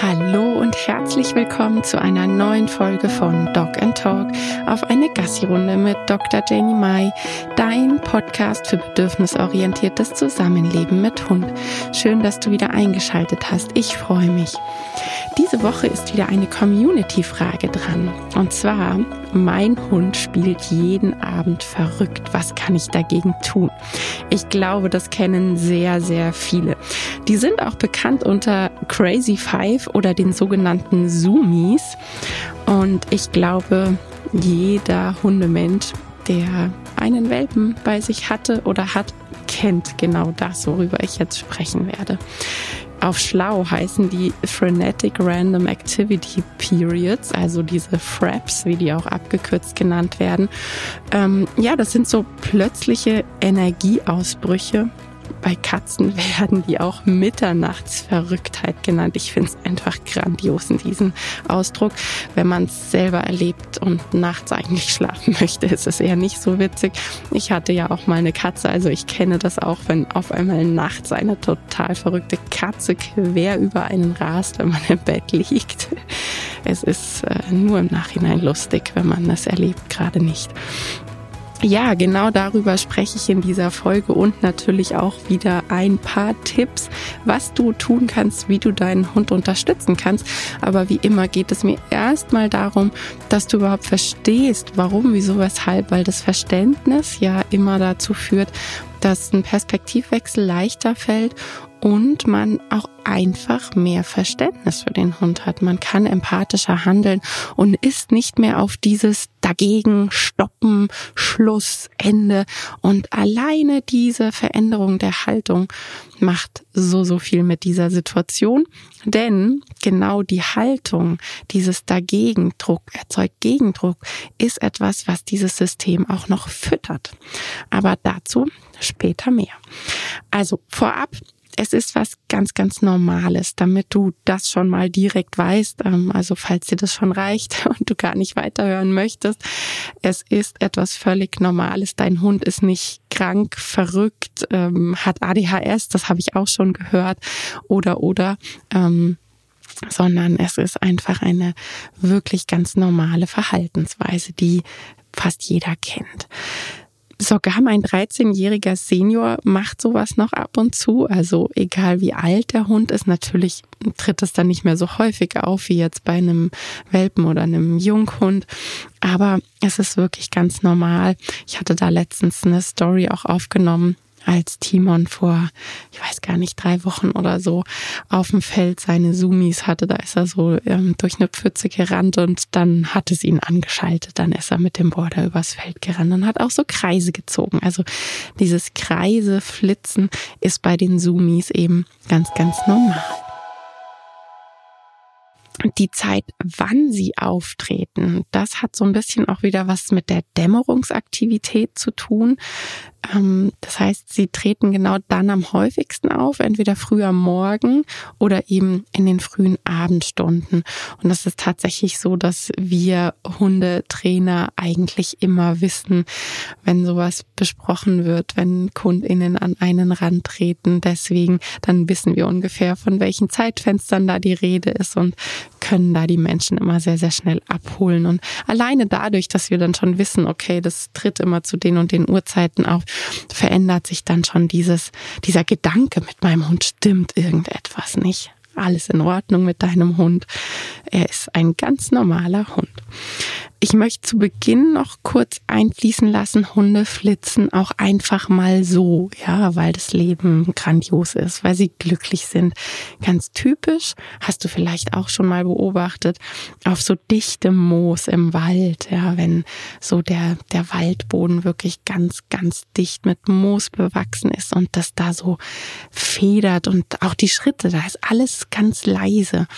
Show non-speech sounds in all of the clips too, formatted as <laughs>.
Hallo und herzlich willkommen zu einer neuen Folge von Dog and Talk auf eine Gassi-Runde mit Dr. Janie Mai, dein Podcast für bedürfnisorientiertes Zusammenleben mit Hund. Schön, dass du wieder eingeschaltet hast. Ich freue mich. Diese Woche ist wieder eine Community-Frage dran. Und zwar, mein Hund spielt jeden Abend verrückt. Was kann ich dagegen tun? Ich glaube, das kennen sehr, sehr viele. Die sind auch bekannt unter Crazy Five oder den sogenannten Zoomies. Und ich glaube, jeder Hundemensch, der einen Welpen bei sich hatte oder hat, kennt genau das, worüber ich jetzt sprechen werde. Auf schlau heißen die Frenetic Random Activity Periods, also diese FRAPs, wie die auch abgekürzt genannt werden. Ähm, ja, das sind so plötzliche Energieausbrüche, bei Katzen werden die auch Mitternachtsverrücktheit genannt. Ich finde es einfach grandios in diesem Ausdruck. Wenn man es selber erlebt und nachts eigentlich schlafen möchte, ist es eher nicht so witzig. Ich hatte ja auch mal eine Katze, also ich kenne das auch, wenn auf einmal nachts eine total verrückte Katze quer über einen rast, wenn man im Bett liegt. Es ist äh, nur im Nachhinein lustig, wenn man es erlebt, gerade nicht. Ja, genau darüber spreche ich in dieser Folge und natürlich auch wieder ein paar Tipps, was du tun kannst, wie du deinen Hund unterstützen kannst. Aber wie immer geht es mir erstmal darum, dass du überhaupt verstehst, warum, wieso, weshalb, weil das Verständnis ja immer dazu führt, dass ein Perspektivwechsel leichter fällt und man auch einfach mehr Verständnis für den Hund hat. Man kann empathischer handeln und ist nicht mehr auf dieses dagegen stoppen, Schluss, Ende. Und alleine diese Veränderung der Haltung macht so, so viel mit dieser Situation. Denn genau die Haltung, dieses Dagegendruck erzeugt Gegendruck, ist etwas, was dieses System auch noch füttert. Aber dazu später mehr. Also vorab es ist was ganz, ganz Normales, damit du das schon mal direkt weißt. Ähm, also falls dir das schon reicht <laughs> und du gar nicht weiterhören möchtest, es ist etwas völlig Normales. Dein Hund ist nicht krank, verrückt, ähm, hat ADHS, das habe ich auch schon gehört, oder oder. Ähm, sondern es ist einfach eine wirklich ganz normale Verhaltensweise, die fast jeder kennt. Sogar mein 13-jähriger Senior macht sowas noch ab und zu. Also egal wie alt der Hund ist, natürlich tritt es dann nicht mehr so häufig auf wie jetzt bei einem Welpen oder einem Junghund. Aber es ist wirklich ganz normal. Ich hatte da letztens eine Story auch aufgenommen als Timon vor, ich weiß gar nicht, drei Wochen oder so auf dem Feld seine Sumis hatte. Da ist er so ähm, durch eine Pfütze gerannt und dann hat es ihn angeschaltet. Dann ist er mit dem Border übers Feld gerannt und hat auch so Kreise gezogen. Also dieses Kreise flitzen ist bei den Sumis eben ganz, ganz normal die Zeit, wann sie auftreten, das hat so ein bisschen auch wieder was mit der Dämmerungsaktivität zu tun. Ähm, das heißt, sie treten genau dann am häufigsten auf, entweder früh am Morgen oder eben in den frühen Abendstunden. Und das ist tatsächlich so, dass wir Hundetrainer eigentlich immer wissen, wenn sowas besprochen wird, wenn KundInnen an einen Rand treten. Deswegen, dann wissen wir ungefähr, von welchen Zeitfenstern da die Rede ist und können da die Menschen immer sehr, sehr schnell abholen. Und alleine dadurch, dass wir dann schon wissen, okay, das tritt immer zu den und den Uhrzeiten auf, verändert sich dann schon dieses, dieser Gedanke mit meinem Hund stimmt irgendetwas nicht. Alles in Ordnung mit deinem Hund. Er ist ein ganz normaler Hund. Ich möchte zu Beginn noch kurz einfließen lassen, Hunde flitzen auch einfach mal so, ja, weil das Leben grandios ist, weil sie glücklich sind. Ganz typisch, hast du vielleicht auch schon mal beobachtet, auf so dichtem Moos im Wald, ja, wenn so der, der Waldboden wirklich ganz, ganz dicht mit Moos bewachsen ist und das da so federt und auch die Schritte, da ist alles ganz leise,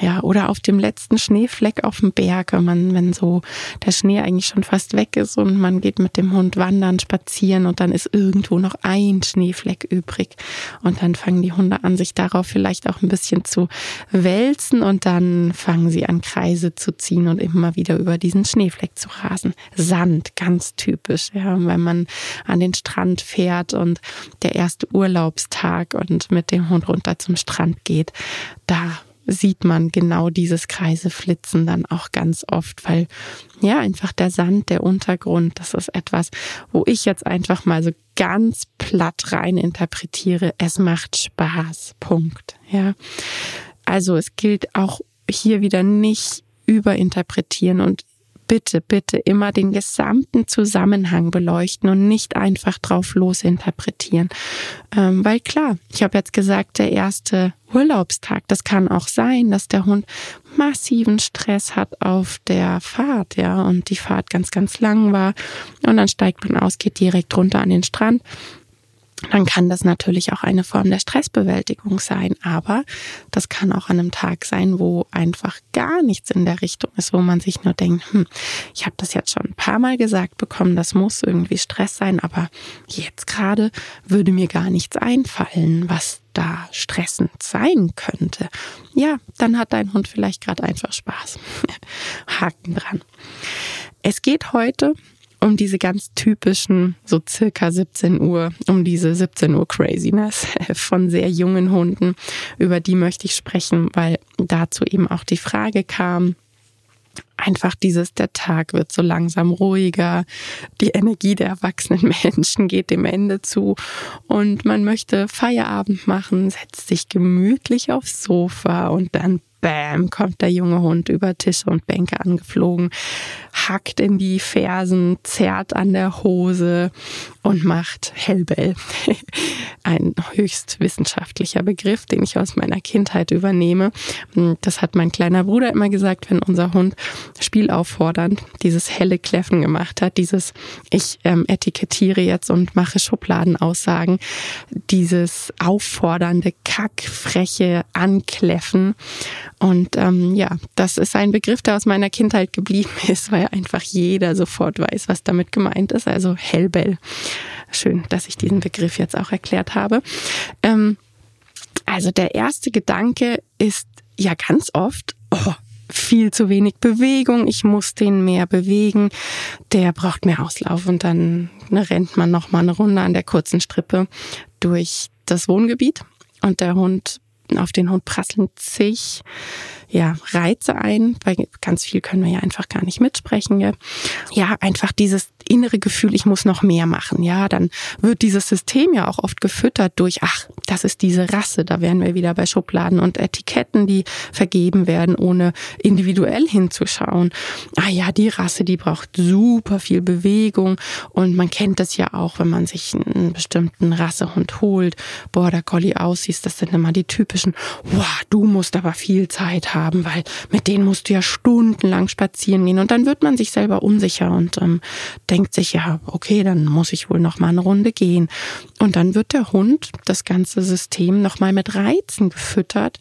ja, oder auf dem letzten Schneefleck auf dem Berg, wenn man, wenn so der Schnee eigentlich schon fast weg ist und man geht mit dem Hund wandern, spazieren und dann ist irgendwo noch ein Schneefleck übrig. Und dann fangen die Hunde an, sich darauf vielleicht auch ein bisschen zu wälzen und dann fangen sie an, Kreise zu ziehen und immer wieder über diesen Schneefleck zu rasen. Sand, ganz typisch, ja, wenn man an den Strand fährt und der erste Urlaubstag und mit dem Hund runter zum Strand geht, da sieht man genau dieses Kreiseflitzen dann auch ganz oft, weil ja, einfach der Sand, der Untergrund, das ist etwas, wo ich jetzt einfach mal so ganz platt rein interpretiere. Es macht Spaß. Punkt. Ja. Also es gilt auch hier wieder nicht überinterpretieren und bitte, bitte immer den gesamten Zusammenhang beleuchten und nicht einfach drauf losinterpretieren. Ähm, weil klar, ich habe jetzt gesagt, der erste Urlaubstag, das kann auch sein, dass der Hund massiven Stress hat auf der Fahrt, ja, und die Fahrt ganz, ganz lang war. Und dann steigt man aus, geht direkt runter an den Strand dann kann das natürlich auch eine Form der Stressbewältigung sein. Aber das kann auch an einem Tag sein, wo einfach gar nichts in der Richtung ist, wo man sich nur denkt, hm, ich habe das jetzt schon ein paar Mal gesagt bekommen, das muss irgendwie Stress sein, aber jetzt gerade würde mir gar nichts einfallen, was da stressend sein könnte. Ja, dann hat dein Hund vielleicht gerade einfach Spaß. <laughs> Haken dran. Es geht heute um diese ganz typischen, so circa 17 Uhr, um diese 17 Uhr Craziness <laughs> von sehr jungen Hunden. Über die möchte ich sprechen, weil dazu eben auch die Frage kam, einfach dieses, der Tag wird so langsam ruhiger, die Energie der erwachsenen <laughs> Menschen geht dem Ende zu und man möchte Feierabend machen, setzt sich gemütlich aufs Sofa und dann bam, kommt der junge Hund über Tische und Bänke angeflogen, hackt in die Fersen, zerrt an der Hose und macht Hellbell. <laughs> Ein höchst wissenschaftlicher Begriff, den ich aus meiner Kindheit übernehme. Das hat mein kleiner Bruder immer gesagt, wenn unser Hund spielauffordernd dieses helle Kläffen gemacht hat, dieses ich ähm, etikettiere jetzt und mache Schubladenaussagen, dieses auffordernde, kackfreche Ankläffen und ähm, ja, das ist ein Begriff, der aus meiner Kindheit geblieben <laughs> ist, weil einfach jeder sofort weiß, was damit gemeint ist. Also Hellbell. Schön, dass ich diesen Begriff jetzt auch erklärt habe. Ähm, also der erste Gedanke ist ja ganz oft, oh, viel zu wenig Bewegung, ich muss den mehr bewegen, der braucht mehr Auslauf und dann rennt man noch mal eine Runde an der kurzen Strippe durch das Wohngebiet und der Hund auf den Hund prasseln zig ja, Reize ein, weil ganz viel können wir ja einfach gar nicht mitsprechen. Ja, ja einfach dieses innere Gefühl, ich muss noch mehr machen. Ja, dann wird dieses System ja auch oft gefüttert durch, ach, das ist diese Rasse. Da wären wir wieder bei Schubladen und Etiketten, die vergeben werden, ohne individuell hinzuschauen. Ah ja, die Rasse, die braucht super viel Bewegung und man kennt das ja auch, wenn man sich einen bestimmten Rassehund holt. Border Collie aussiehst, das sind immer die typischen, wow, du musst aber viel Zeit haben, weil mit denen musst du ja stundenlang spazieren gehen und dann wird man sich selber unsicher und ähm, denkt, sich, ja, okay, dann muss ich wohl noch mal eine Runde gehen. Und dann wird der Hund, das ganze System, noch mal mit Reizen gefüttert.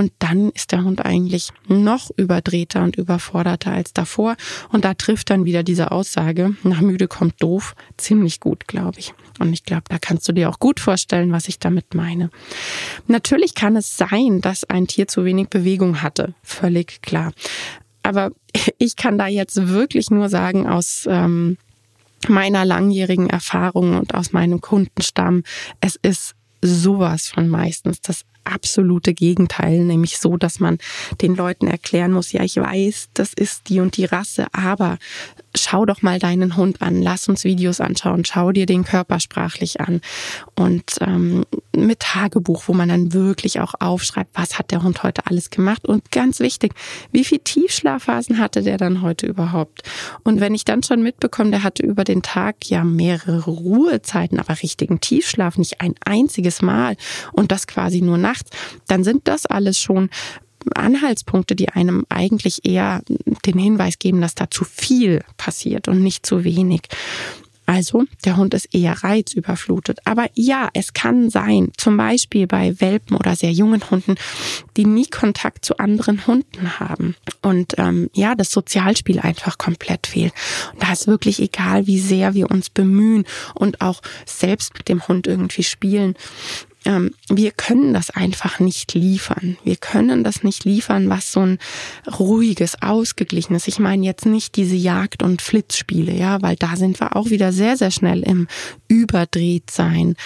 Und dann ist der Hund eigentlich noch überdrehter und überforderter als davor. Und da trifft dann wieder diese Aussage, nach müde kommt doof, ziemlich gut, glaube ich. Und ich glaube, da kannst du dir auch gut vorstellen, was ich damit meine. Natürlich kann es sein, dass ein Tier zu wenig Bewegung hatte. Völlig klar. Aber <laughs> ich kann da jetzt wirklich nur sagen, aus ähm, meiner langjährigen Erfahrung und aus meinem Kundenstamm, es ist sowas von meistens das absolute Gegenteil, nämlich so, dass man den Leuten erklären muss, ja, ich weiß, das ist die und die Rasse, aber schau doch mal deinen Hund an, lass uns Videos anschauen, schau dir den körpersprachlich an. Und ähm, mit Tagebuch, wo man dann wirklich auch aufschreibt, was hat der Hund heute alles gemacht? Und ganz wichtig, wie viel Tiefschlafphasen hatte der dann heute überhaupt? Und wenn ich dann schon mitbekomme, der hatte über den Tag ja mehrere Ruhezeiten, aber richtigen Tiefschlaf nicht ein einziges Mal. Und das quasi nur nachts, dann sind das alles schon Anhaltspunkte, die einem eigentlich eher den Hinweis geben, dass da zu viel passiert und nicht zu wenig. Also der Hund ist eher reizüberflutet. Aber ja, es kann sein, zum Beispiel bei Welpen oder sehr jungen Hunden, die nie Kontakt zu anderen Hunden haben. Und ähm, ja, das Sozialspiel einfach komplett fehlt. Und da ist wirklich egal, wie sehr wir uns bemühen und auch selbst mit dem Hund irgendwie spielen wir können das einfach nicht liefern. Wir können das nicht liefern, was so ein ruhiges, ausgeglichenes. Ich meine jetzt nicht diese Jagd- und Flitzspiele, ja, weil da sind wir auch wieder sehr, sehr schnell im Überdrehtsein,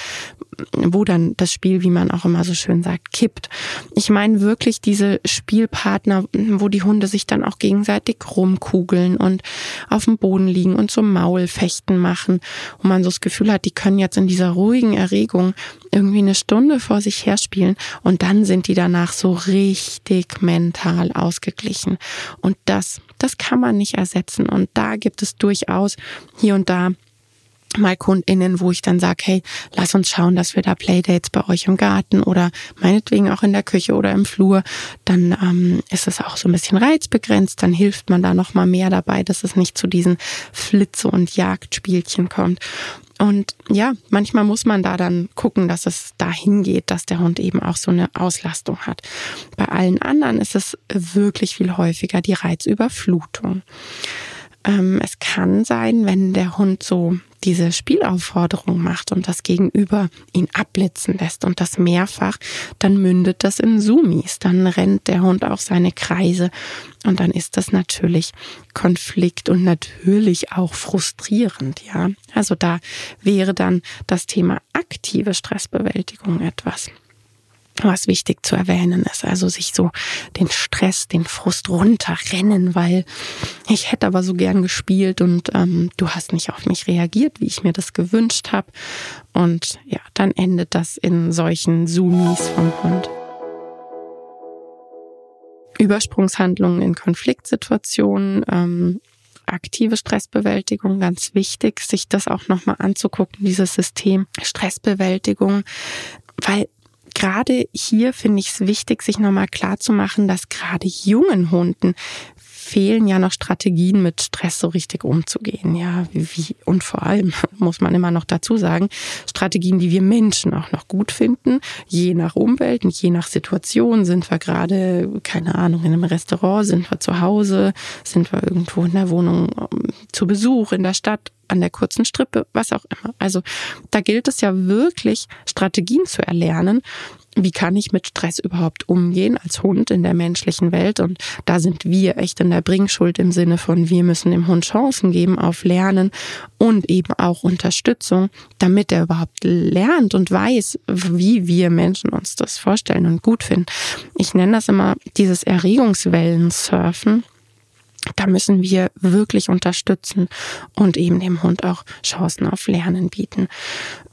wo dann das Spiel, wie man auch immer so schön sagt, kippt. Ich meine wirklich diese Spielpartner, wo die Hunde sich dann auch gegenseitig rumkugeln und auf dem Boden liegen und so Maulfechten machen, wo man so das Gefühl hat, die können jetzt in dieser ruhigen Erregung irgendwie eine Stunde vor sich her spielen und dann sind die danach so richtig mental ausgeglichen. Und das, das kann man nicht ersetzen. Und da gibt es durchaus hier und da mal KundInnen, wo ich dann sage, hey, lass uns schauen, dass wir da Playdates bei euch im Garten oder meinetwegen auch in der Küche oder im Flur, dann ähm, ist es auch so ein bisschen reizbegrenzt, dann hilft man da nochmal mehr dabei, dass es nicht zu diesen Flitze- und Jagdspielchen kommt. Und ja, manchmal muss man da dann gucken, dass es dahin geht, dass der Hund eben auch so eine Auslastung hat. Bei allen anderen ist es wirklich viel häufiger die Reizüberflutung. Ähm, es kann sein, wenn der Hund so diese Spielaufforderung macht und das Gegenüber ihn abblitzen lässt und das mehrfach, dann mündet das in Sumis. Dann rennt der Hund auch seine Kreise und dann ist das natürlich Konflikt und natürlich auch frustrierend, ja. Also da wäre dann das Thema aktive Stressbewältigung etwas was wichtig zu erwähnen ist. Also sich so den Stress, den Frust runterrennen, weil ich hätte aber so gern gespielt und ähm, du hast nicht auf mich reagiert, wie ich mir das gewünscht habe. Und ja, dann endet das in solchen Zoomies vom Hund. Übersprungshandlungen in Konfliktsituationen, ähm, aktive Stressbewältigung, ganz wichtig, sich das auch nochmal anzugucken, dieses System Stressbewältigung, weil gerade hier finde ich es wichtig, sich nochmal klar zu machen, dass gerade jungen Hunden fehlen ja noch Strategien, mit Stress so richtig umzugehen. Ja, wie, und vor allem <laughs> muss man immer noch dazu sagen, Strategien, die wir Menschen auch noch gut finden, je nach Umwelt und je nach Situation. Sind wir gerade, keine Ahnung, in einem Restaurant, sind wir zu Hause, sind wir irgendwo in der Wohnung ähm, zu Besuch in der Stadt an der kurzen Strippe, was auch immer. Also da gilt es ja wirklich, Strategien zu erlernen. Wie kann ich mit Stress überhaupt umgehen als Hund in der menschlichen Welt? Und da sind wir echt in der Bringschuld im Sinne von, wir müssen dem Hund Chancen geben auf Lernen und eben auch Unterstützung, damit er überhaupt lernt und weiß, wie wir Menschen uns das vorstellen und gut finden. Ich nenne das immer dieses Erregungswellen-Surfen da müssen wir wirklich unterstützen und eben dem Hund auch Chancen auf Lernen bieten.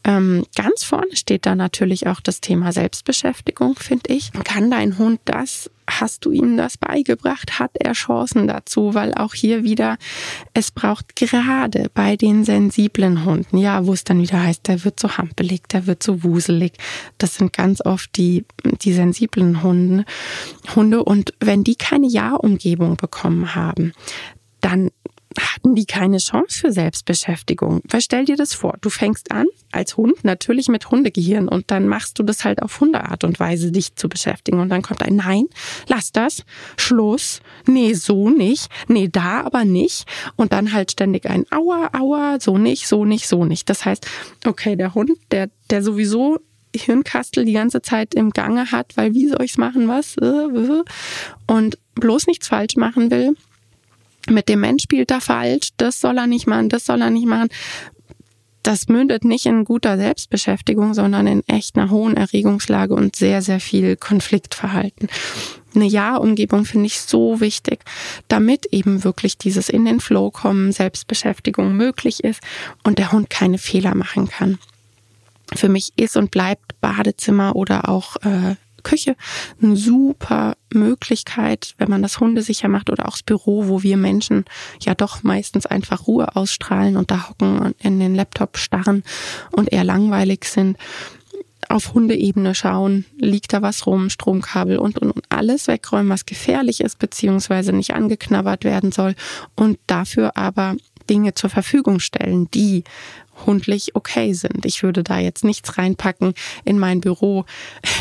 Ähm, ganz vorne steht da natürlich auch das Thema Selbstbeschäftigung, finde ich. Kann dein Hund das? Hast du ihm das beigebracht? Hat er Chancen dazu? Weil auch hier wieder, es braucht gerade bei den sensiblen Hunden, ja, wo es dann wieder heißt, der wird so hampelig, der wird so wuselig. Das sind ganz oft die, die sensiblen Hunde, Hunde. Und wenn die keine Ja-Umgebung bekommen haben, dann hatten die keine Chance für Selbstbeschäftigung. Weil stell dir das vor, du fängst an als Hund natürlich mit Hundegehirn und dann machst du das halt auf Hundeart und Weise, dich zu beschäftigen. Und dann kommt ein Nein, lass das, Schluss, nee, so nicht, nee, da aber nicht. Und dann halt ständig ein Aua, Aua, so nicht, so nicht, so nicht. Das heißt, okay, der Hund, der, der sowieso Hirnkastel die ganze Zeit im Gange hat, weil wie soll ich's machen, was? Und bloß nichts falsch machen will, mit dem Mensch spielt er falsch, das soll er nicht machen, das soll er nicht machen. Das mündet nicht in guter Selbstbeschäftigung, sondern in echt einer hohen Erregungslage und sehr, sehr viel Konfliktverhalten. Eine Ja-Umgebung finde ich so wichtig, damit eben wirklich dieses in den Flow kommen, Selbstbeschäftigung möglich ist und der Hund keine Fehler machen kann. Für mich ist und bleibt Badezimmer oder auch äh, Küche eine super Möglichkeit, wenn man das hundesicher macht oder auch das Büro, wo wir Menschen ja doch meistens einfach Ruhe ausstrahlen und da hocken und in den Laptop starren und eher langweilig sind. Auf Hundeebene schauen, liegt da was rum, Stromkabel und, und, und alles wegräumen, was gefährlich ist, beziehungsweise nicht angeknabbert werden soll und dafür aber Dinge zur Verfügung stellen, die hundlich okay sind. Ich würde da jetzt nichts reinpacken in mein Büro.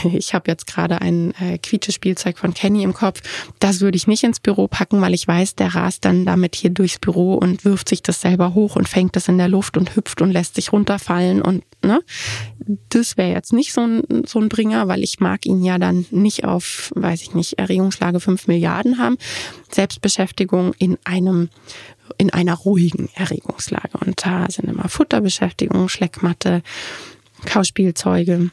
<laughs> Ich habe jetzt gerade ein äh, Quietschespielzeug von Kenny im Kopf. Das würde ich nicht ins Büro packen, weil ich weiß, der rast dann damit hier durchs Büro und wirft sich das selber hoch und fängt das in der Luft und hüpft und lässt sich runterfallen und ne, das wäre jetzt nicht so ein, so ein Bringer, weil ich mag ihn ja dann nicht auf, weiß ich nicht, Erregungslage 5 Milliarden haben. Selbstbeschäftigung in einem in einer ruhigen Erregungslage. Und da sind immer Futterbeschäftigung, Schleckmatte, Kauspielzeuge.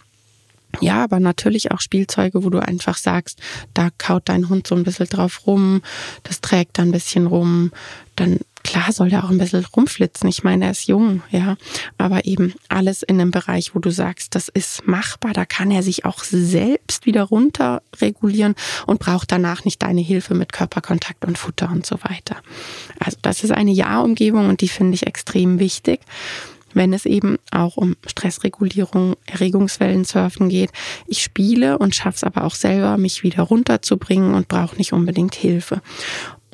Ja, aber natürlich auch Spielzeuge, wo du einfach sagst, da kaut dein Hund so ein bisschen drauf rum, das trägt da ein bisschen rum, dann klar soll der auch ein bisschen rumflitzen. Ich meine, er ist jung, ja. Aber eben alles in einem Bereich, wo du sagst, das ist machbar. Da kann er sich auch selbst wieder runter regulieren und braucht danach nicht deine Hilfe mit Körperkontakt und Futter und so weiter. Also das ist eine Ja-Umgebung und die finde ich extrem wichtig wenn es eben auch um Stressregulierung, Erregungswellen surfen geht. Ich spiele und schaffe es aber auch selber, mich wieder runterzubringen und brauche nicht unbedingt Hilfe.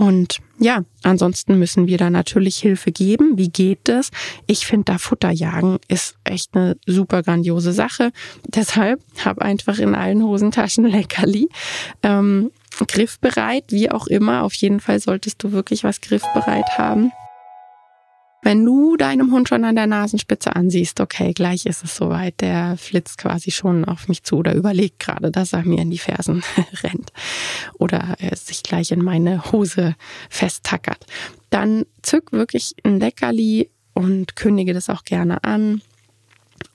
Und ja, ansonsten müssen wir da natürlich Hilfe geben. Wie geht das? Ich finde, da Futter jagen ist echt eine super grandiose Sache. Deshalb hab einfach in allen Hosentaschen <laughs> Leckerli. Ähm, griffbereit, wie auch immer. Auf jeden Fall solltest du wirklich was griffbereit haben. Wenn du deinem Hund schon an der Nasenspitze ansiehst, okay, gleich ist es soweit, der flitzt quasi schon auf mich zu oder überlegt gerade, dass er mir in die Fersen <laughs> rennt oder er sich gleich in meine Hose festtackert, dann zück wirklich ein Leckerli und kündige das auch gerne an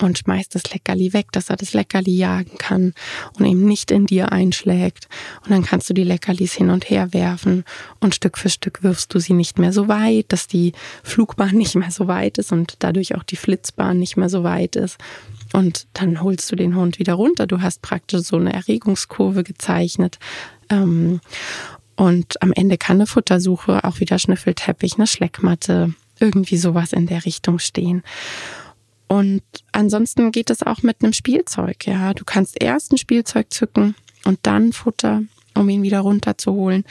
und schmeißt das Leckerli weg, dass er das Leckerli jagen kann und eben nicht in dir einschlägt. Und dann kannst du die Leckerlis hin und her werfen und Stück für Stück wirfst du sie nicht mehr so weit, dass die Flugbahn <laughs> nicht mehr so weit ist und dadurch auch die Flitzbahn nicht mehr so weit ist. Und dann holst du den Hund wieder runter. Du hast praktisch so eine Erregungskurve gezeichnet. Ähm, und am Ende kann eine Futtersuche, auch wieder Schnüffelteppich, eine Schleckmatte, irgendwie sowas in der Richtung stehen. Und ansonsten geht es auch mit einem Spielzeug. Ja, du kannst erst ein Spielzeug zücken und dann Futter, um ihn wieder runterzuholen.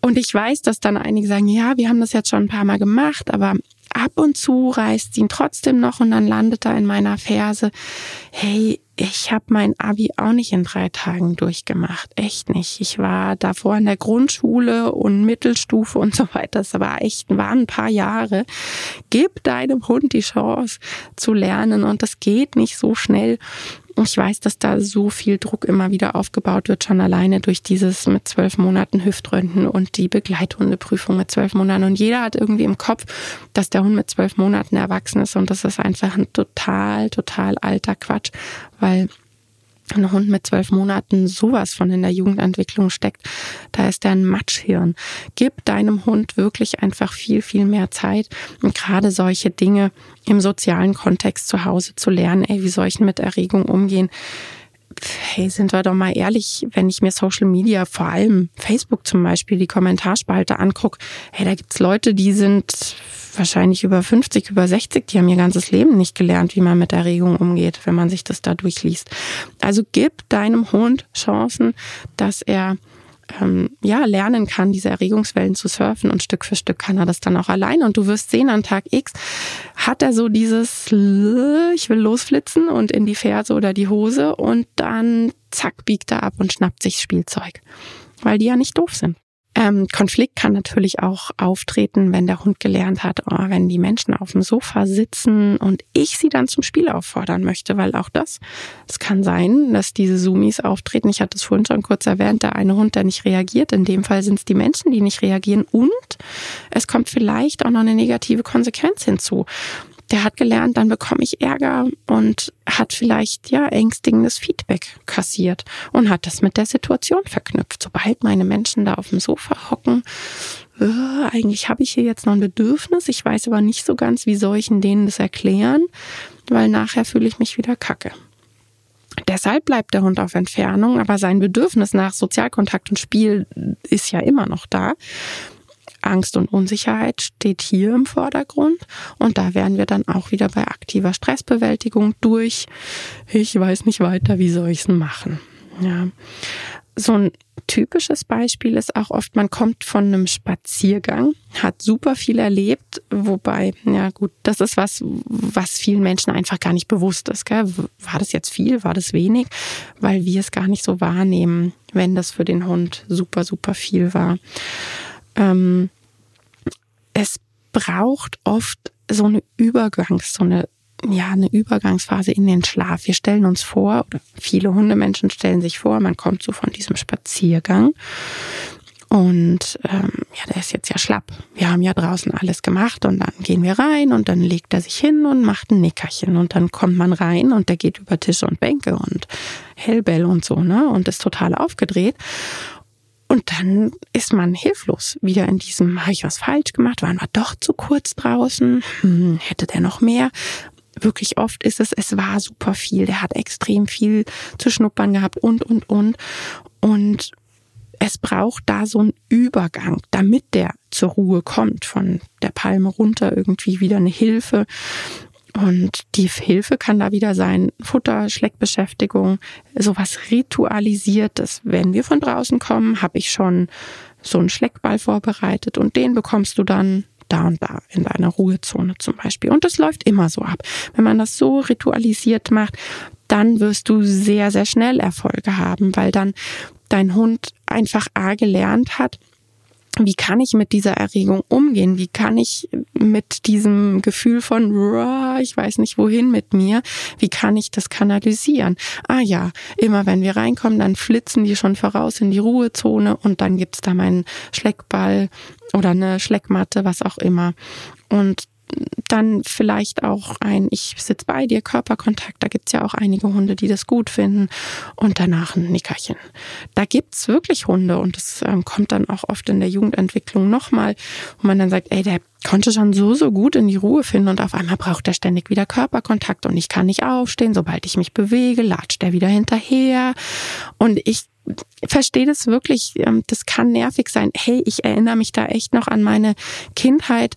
Und ich weiß, dass dann einige sagen, ja, wir haben das jetzt schon ein paar Mal gemacht, aber ab und zu reißt ihn trotzdem noch und dann landet er in meiner Ferse. Hey, ich habe mein Abi auch nicht in drei Tagen durchgemacht. Echt nicht. Ich war davor in der Grundschule und Mittelstufe und so weiter. Das war echt, waren ein paar Jahre. Gib deinem Hund die Chance zu lernen und das geht nicht so schnell. Ich weiß, dass da so viel Druck immer wieder aufgebaut wird, schon alleine durch dieses mit zwölf Monaten Hüftröntgen und die Begleithundeprüfung mit zwölf Monaten. Und jeder hat irgendwie im Kopf, dass der Hund mit zwölf Monaten erwachsen ist und das ist einfach ein total, total alter Quatsch, weil ein Hund mit zwölf Monaten sowas von in der Jugendentwicklung steckt, da ist er ein Matschhirn. Gib deinem Hund wirklich einfach viel, viel mehr Zeit und gerade solche Dinge im sozialen Kontext zu Hause zu lernen, ey, wie soll ich mit Erregung umgehen? Hey, sind wir doch mal ehrlich, wenn ich mir Social Media, vor allem Facebook zum Beispiel, die Kommentarspalte angucke, hey, da gibt's Leute, die sind wahrscheinlich über 50, über 60, die haben ihr ganzes Leben nicht gelernt, wie man mit Erregung umgeht, wenn man sich das da durchliest. Also gib deinem Hund Chancen, dass er ähm, ja, lernen kann, diese Erregungswellen zu surfen und Stück für Stück kann er das dann auch alleine. Und du wirst sehen, an Tag X hat er so dieses, ich will losflitzen und in die Ferse oder die Hose und dann zack, biegt er ab und schnappt sich Spielzeug. Weil die ja nicht doof sind. Ähm, Konflikt kann natürlich auch auftreten, wenn der Hund gelernt hat, oh, wenn die Menschen auf dem Sofa sitzen und ich sie dann zum Spiel auffordern möchte, weil auch das, es kann sein, dass diese Sumis auftreten. Ich hatte es vorhin schon kurz erwähnt, der eine Hund, der nicht reagiert. In dem Fall sind es die Menschen, die nicht reagieren und es kommt vielleicht auch noch eine negative Konsequenz hinzu der hat gelernt, dann bekomme ich Ärger und hat vielleicht ja ängstigendes Feedback kassiert und hat das mit der Situation verknüpft. Sobald meine Menschen da auf dem Sofa hocken, äh, eigentlich habe ich hier jetzt noch ein Bedürfnis, ich weiß aber nicht so ganz, wie soll ich denen das erklären, weil nachher fühle ich mich wieder kacke. Deshalb bleibt der Hund auf Entfernung, aber sein Bedürfnis nach Sozialkontakt und Spiel ist ja immer noch da. Angst und Unsicherheit steht hier im Vordergrund. Und da wären wir dann auch wieder bei aktiver Stressbewältigung durch. Ich weiß nicht weiter, wie soll ich es machen? Ja. so ein typisches Beispiel ist auch oft, man kommt von einem Spaziergang, hat super viel erlebt, wobei, ja gut, das ist was, was vielen Menschen einfach gar nicht bewusst ist. Gell? War das jetzt viel, war das wenig? Weil wir es gar nicht so wahrnehmen, wenn das für den Hund super, super viel war. Ähm, es braucht oft so eine Übergangs-, so eine ja, eine Übergangsphase in den Schlaf. Wir stellen uns vor, oder viele Hundemenschen stellen sich vor, man kommt so von diesem Spaziergang und ähm, ja, der ist jetzt ja schlapp. Wir haben ja draußen alles gemacht und dann gehen wir rein und dann legt er sich hin und macht ein Nickerchen und dann kommt man rein und der geht über Tische und Bänke und Hellbell und so, ne? Und ist total aufgedreht. Und dann ist man hilflos wieder in diesem, habe ich was falsch gemacht? Waren wir doch zu kurz draußen? Hm, hätte der noch mehr? wirklich oft ist es, es war super viel. Der hat extrem viel zu schnuppern gehabt und, und, und. Und es braucht da so einen Übergang, damit der zur Ruhe kommt, von der Palme runter irgendwie wieder eine Hilfe. Und die Hilfe kann da wieder sein, Futter, Schleckbeschäftigung, sowas Ritualisiertes. Wenn wir von draußen kommen, habe ich schon so einen Schleckball vorbereitet und den bekommst du dann da und da in deiner Ruhezone zum Beispiel. Und das läuft immer so ab. Wenn man das so ritualisiert macht, dann wirst du sehr, sehr schnell Erfolge haben, weil dann dein Hund einfach A gelernt hat, wie kann ich mit dieser Erregung umgehen? Wie kann ich mit diesem Gefühl von, ich weiß nicht wohin mit mir, wie kann ich das kanalisieren? Ah ja, immer wenn wir reinkommen, dann flitzen die schon voraus in die Ruhezone und dann gibt's da meinen Schleckball oder eine Schleckmatte, was auch immer. Und dann vielleicht auch ein Ich sitze bei dir, Körperkontakt. Da gibt's ja auch einige Hunde, die das gut finden. Und danach ein Nickerchen. Da gibt's wirklich Hunde und das ähm, kommt dann auch oft in der Jugendentwicklung nochmal, wo man dann sagt, ey, der konnte schon so, so gut in die Ruhe finden und auf einmal braucht er ständig wieder Körperkontakt und ich kann nicht aufstehen. Sobald ich mich bewege, latscht er wieder hinterher. Und ich verstehe das wirklich, ähm, das kann nervig sein. Hey, ich erinnere mich da echt noch an meine Kindheit.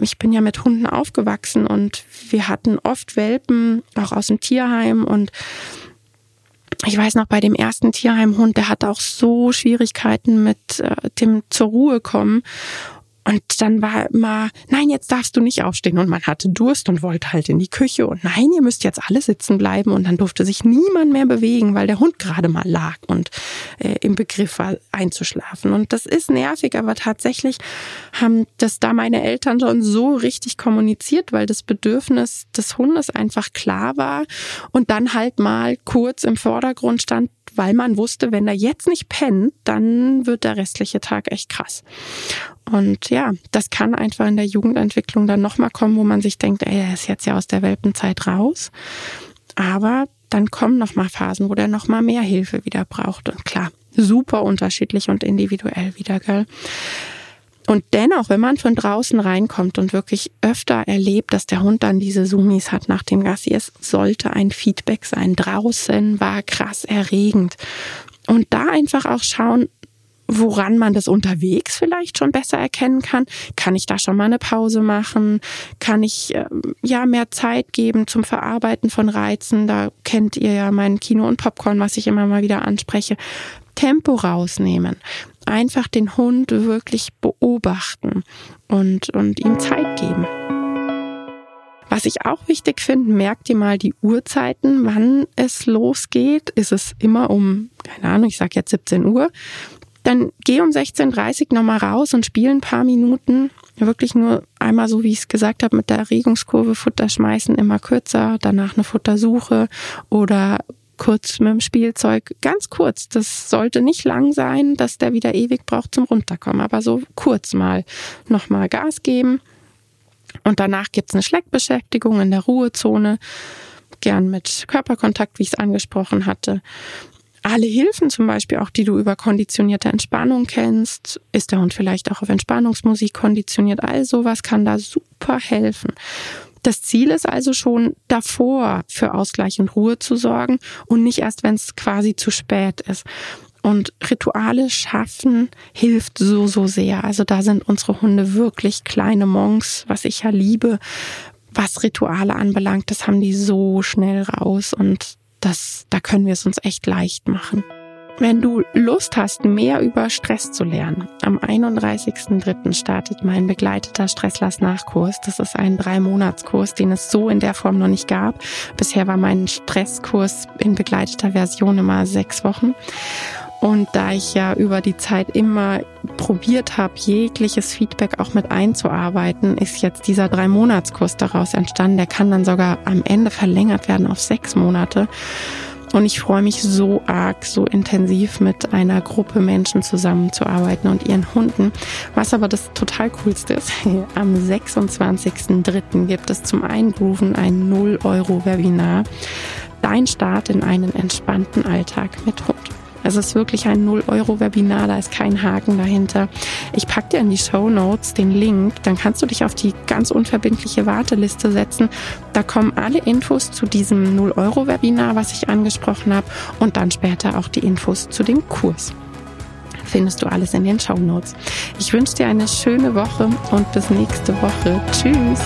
Ich bin ja mit Hunden aufgewachsen und wir hatten oft Welpen, auch aus dem Tierheim und ich weiß noch, bei dem ersten Tierheimhund, der hatte auch so Schwierigkeiten mit äh, dem zur Ruhe kommen. Und dann war immer, nein, jetzt darfst du nicht aufstehen. Und man hatte Durst und wollte halt in die Küche. Und nein, ihr müsst jetzt alle sitzen bleiben. Und dann durfte sich niemand mehr bewegen, weil der Hund gerade mal lag und äh, im Begriff war einzuschlafen. Und das ist nervig, aber tatsächlich haben das da meine Eltern schon so richtig kommuniziert, weil das Bedürfnis des Hundes einfach klar war. Und dann halt mal kurz im Vordergrund stand, weil man wusste, wenn er jetzt nicht pennt, dann wird der restliche Tag echt krass. Und ja, das kann einfach in der Jugendentwicklung dann nochmal kommen, wo man sich denkt, ey, er ist jetzt ja aus der Welpenzeit raus. Aber dann kommen nochmal Phasen, wo der nochmal mehr Hilfe wieder braucht. Und klar, super unterschiedlich und individuell wieder, gell? Und dennoch, wenn man von draußen reinkommt und wirklich öfter erlebt, dass der Hund dann diese Sumis hat nach dem Gassi, es sollte ein Feedback sein. Draußen war krass erregend. Und da einfach auch schauen, woran man das unterwegs vielleicht schon besser erkennen kann. Kann ich da schon mal eine Pause machen? Kann ich äh, ja mehr Zeit geben zum Verarbeiten von Reizen? Da kennt ihr ja mein Kino und Popcorn, was ich immer mal wieder anspreche. Tempo rausnehmen. Einfach den Hund wirklich beobachten und, und ihm Zeit geben. Was ich auch wichtig finde, merkt ihr mal die Uhrzeiten, wann es losgeht. Ist es immer um, keine Ahnung, ich sage jetzt 17 Uhr dann geh um 16.30 Uhr nochmal raus und spiel ein paar Minuten. Wirklich nur einmal so, wie ich es gesagt habe, mit der Erregungskurve Futter schmeißen, immer kürzer, danach eine Futtersuche oder kurz mit dem Spielzeug, ganz kurz. Das sollte nicht lang sein, dass der wieder ewig braucht zum Runterkommen, aber so kurz mal nochmal Gas geben. Und danach gibt's eine Schleckbeschäftigung in der Ruhezone, gern mit Körperkontakt, wie ich es angesprochen hatte alle Hilfen zum Beispiel, auch die du über konditionierte Entspannung kennst, ist der Hund vielleicht auch auf Entspannungsmusik konditioniert, all sowas kann da super helfen. Das Ziel ist also schon davor für Ausgleich und Ruhe zu sorgen und nicht erst, wenn es quasi zu spät ist. Und Rituale schaffen hilft so, so sehr. Also da sind unsere Hunde wirklich kleine Monks, was ich ja liebe. Was Rituale anbelangt, das haben die so schnell raus und das, da können wir es uns echt leicht machen. Wenn du Lust hast, mehr über Stress zu lernen, am 31.03. startet mein begleiteter Stresslass-Nachkurs. Das ist ein Drei-Monats-Kurs, den es so in der Form noch nicht gab. Bisher war mein Stresskurs in begleiteter Version immer sechs Wochen. Und da ich ja über die Zeit immer probiert habe, jegliches Feedback auch mit einzuarbeiten, ist jetzt dieser Drei-Monats-Kurs daraus entstanden. Der kann dann sogar am Ende verlängert werden auf sechs Monate. Und ich freue mich so arg, so intensiv mit einer Gruppe Menschen zusammenzuarbeiten und ihren Hunden. Was aber das total coolste ist, <laughs> am 26.03. gibt es zum Eingrooven ein 0-Euro-Webinar. Dein Start in einen entspannten Alltag mit Hund. Es ist wirklich ein 0-Euro-Webinar, da ist kein Haken dahinter. Ich packe dir in die Show Notes den Link, dann kannst du dich auf die ganz unverbindliche Warteliste setzen. Da kommen alle Infos zu diesem 0-Euro-Webinar, was ich angesprochen habe, und dann später auch die Infos zu dem Kurs findest du alles in den Show Notes. Ich wünsche dir eine schöne Woche und bis nächste Woche. Tschüss.